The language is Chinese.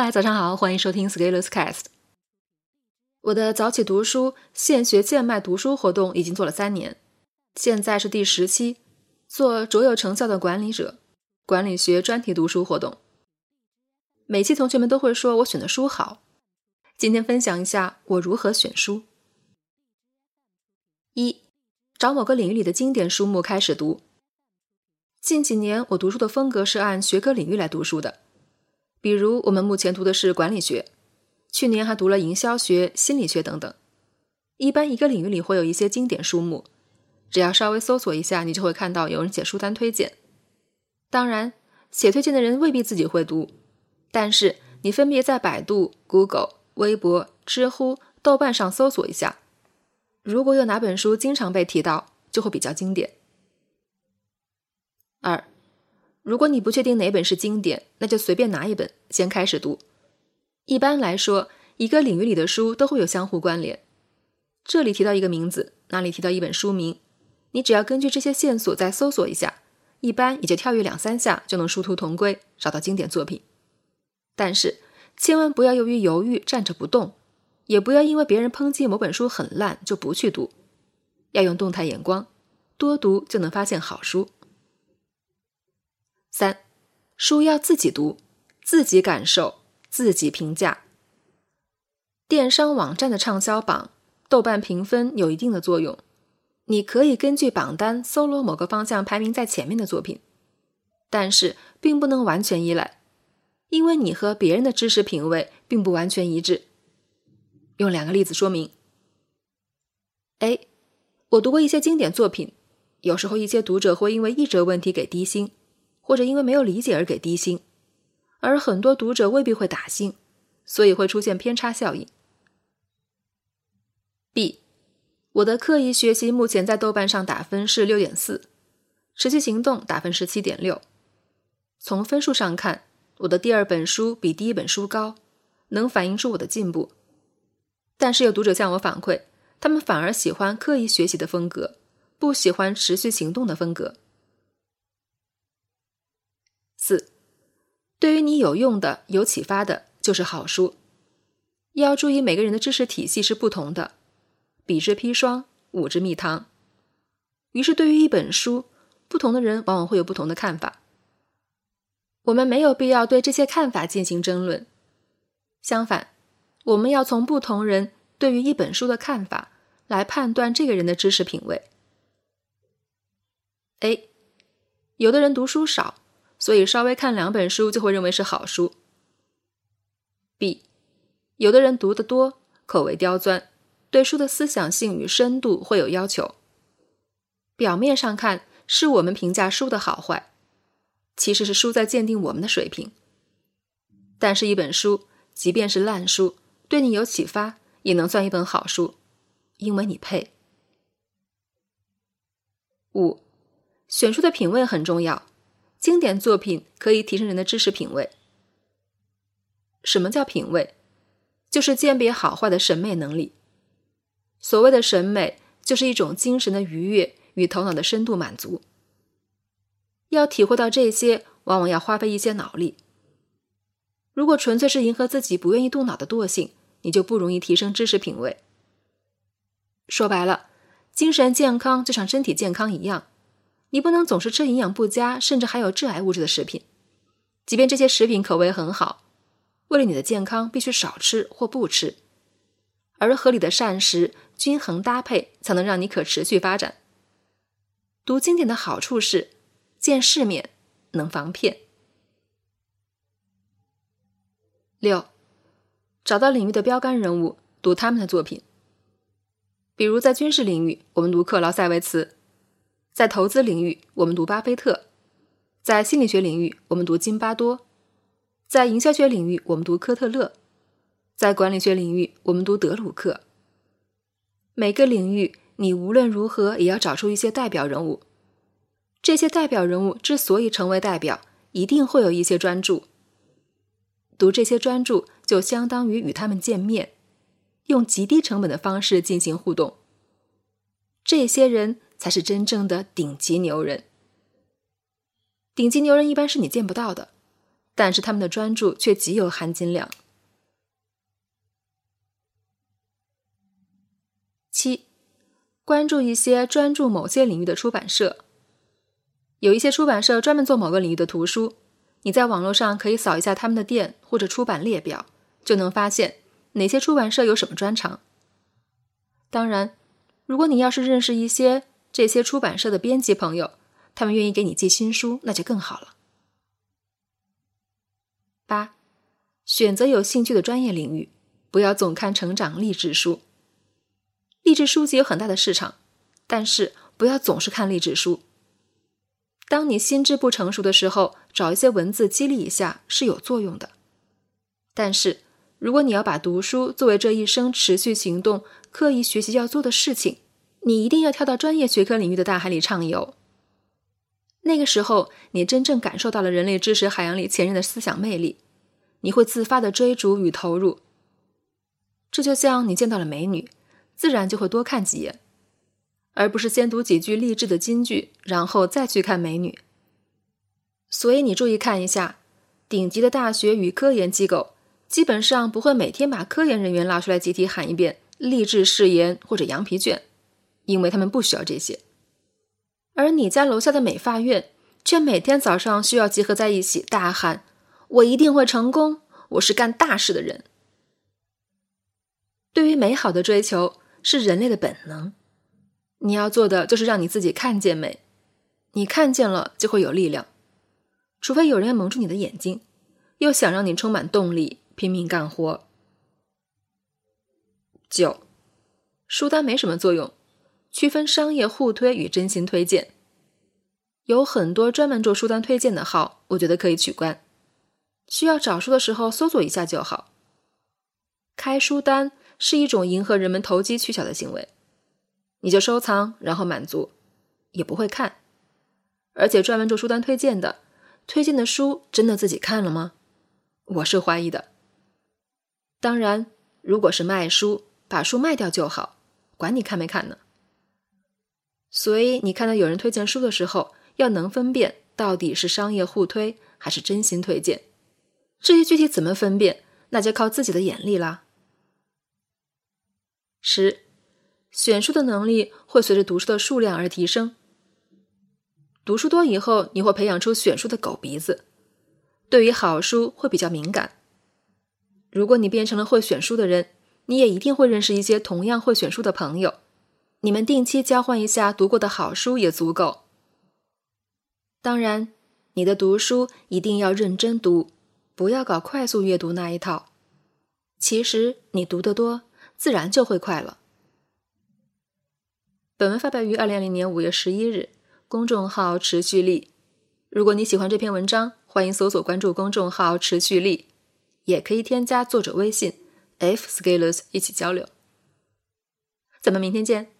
嗨，早上好，欢迎收听 Scalers Cast。我的早起读书、现学现卖读书活动已经做了三年，现在是第十期，做卓有成效的管理者，管理学专题读书活动。每期同学们都会说我选的书好，今天分享一下我如何选书。一，找某个领域里的经典书目开始读。近几年我读书的风格是按学科领域来读书的。比如，我们目前读的是管理学，去年还读了营销学、心理学等等。一般一个领域里会有一些经典书目，只要稍微搜索一下，你就会看到有人写书单推荐。当然，写推荐的人未必自己会读，但是你分别在百度、Google、微博、知乎、豆瓣上搜索一下，如果有哪本书经常被提到，就会比较经典。二。如果你不确定哪本是经典，那就随便拿一本先开始读。一般来说，一个领域里的书都会有相互关联。这里提到一个名字，那里提到一本书名，你只要根据这些线索再搜索一下，一般也就跳跃两三下就能殊途同归，找到经典作品。但是千万不要由于犹豫站着不动，也不要因为别人抨击某本书很烂就不去读，要用动态眼光，多读就能发现好书。三，书要自己读，自己感受，自己评价。电商网站的畅销榜、豆瓣评分有一定的作用，你可以根据榜单搜罗某个方向排名在前面的作品，但是并不能完全依赖，因为你和别人的知识品味并不完全一致。用两个例子说明。A，我读过一些经典作品，有时候一些读者会因为译者问题给低星。或者因为没有理解而给低星，而很多读者未必会打星，所以会出现偏差效应。B，我的刻意学习目前在豆瓣上打分是六点四，持续行动打分是七点六。从分数上看，我的第二本书比第一本书高，能反映出我的进步。但是有读者向我反馈，他们反而喜欢刻意学习的风格，不喜欢持续行动的风格。四，对于你有用的、有启发的，就是好书。要注意，每个人的知识体系是不同的，比之砒霜，吾之蜜糖。于是，对于一本书，不同的人往往会有不同的看法。我们没有必要对这些看法进行争论。相反，我们要从不同人对于一本书的看法来判断这个人的知识品味。A，有的人读书少。所以稍微看两本书就会认为是好书。B，有的人读得多，口味刁钻，对书的思想性与深度会有要求。表面上看是我们评价书的好坏，其实是书在鉴定我们的水平。但是，一本书即便是烂书，对你有启发，也能算一本好书，因为你配。五，选书的品味很重要。经典作品可以提升人的知识品味。什么叫品味？就是鉴别好坏的审美能力。所谓的审美，就是一种精神的愉悦与头脑的深度满足。要体会到这些，往往要花费一些脑力。如果纯粹是迎合自己不愿意动脑的惰性，你就不容易提升知识品味。说白了，精神健康就像身体健康一样。你不能总是吃营养不佳，甚至还有致癌物质的食品，即便这些食品口味很好，为了你的健康，必须少吃或不吃。而合理的膳食、均衡搭配，才能让你可持续发展。读经典的好处是，见世面，能防骗。六，找到领域的标杆人物，读他们的作品。比如在军事领域，我们读克劳塞维茨。在投资领域，我们读巴菲特；在心理学领域，我们读津巴多；在营销学领域，我们读科特勒；在管理学领域，我们读德鲁克。每个领域，你无论如何也要找出一些代表人物。这些代表人物之所以成为代表，一定会有一些专注。读这些专注，就相当于与他们见面，用极低成本的方式进行互动。这些人。才是真正的顶级牛人。顶级牛人一般是你见不到的，但是他们的专注却极有含金量。七，关注一些专注某些领域的出版社。有一些出版社专门做某个领域的图书，你在网络上可以扫一下他们的店或者出版列表，就能发现哪些出版社有什么专长。当然，如果你要是认识一些这些出版社的编辑朋友，他们愿意给你寄新书，那就更好了。八，选择有兴趣的专业领域，不要总看成长励志书。励志书籍有很大的市场，但是不要总是看励志书。当你心智不成熟的时候，找一些文字激励一下是有作用的。但是，如果你要把读书作为这一生持续行动、刻意学习要做的事情，你一定要跳到专业学科领域的大海里畅游。那个时候，你真正感受到了人类知识海洋里前人的思想魅力，你会自发的追逐与投入。这就像你见到了美女。自然就会多看几眼，而不是先读几句励志的金句，然后再去看美女。所以你注意看一下，顶级的大学与科研机构基本上不会每天把科研人员拉出来集体喊一遍励志誓言或者羊皮卷，因为他们不需要这些。而你家楼下的美发院却每天早上需要集合在一起大喊：“我一定会成功，我是干大事的人。”对于美好的追求。是人类的本能，你要做的就是让你自己看见美，你看见了就会有力量。除非有人要蒙住你的眼睛，又想让你充满动力，拼命干活。九，书单没什么作用，区分商业互推与真心推荐。有很多专门做书单推荐的号，我觉得可以取关。需要找书的时候搜索一下就好。开书单。是一种迎合人们投机取巧的行为，你就收藏，然后满足，也不会看。而且专门做书单推荐的，推荐的书真的自己看了吗？我是怀疑的。当然，如果是卖书，把书卖掉就好，管你看没看呢。所以你看到有人推荐书的时候，要能分辨到底是商业互推还是真心推荐。至于具体怎么分辨，那就靠自己的眼力啦。十，选书的能力会随着读书的数量而提升。读书多以后，你会培养出选书的狗鼻子，对于好书会比较敏感。如果你变成了会选书的人，你也一定会认识一些同样会选书的朋友，你们定期交换一下读过的好书也足够。当然，你的读书一定要认真读，不要搞快速阅读那一套。其实你读得多。自然就会快了。本文发表于二零二零年五月十一日，公众号“持续力”。如果你喜欢这篇文章，欢迎搜索关注公众号“持续力”，也可以添加作者微信 “f scalers” 一起交流。咱们明天见。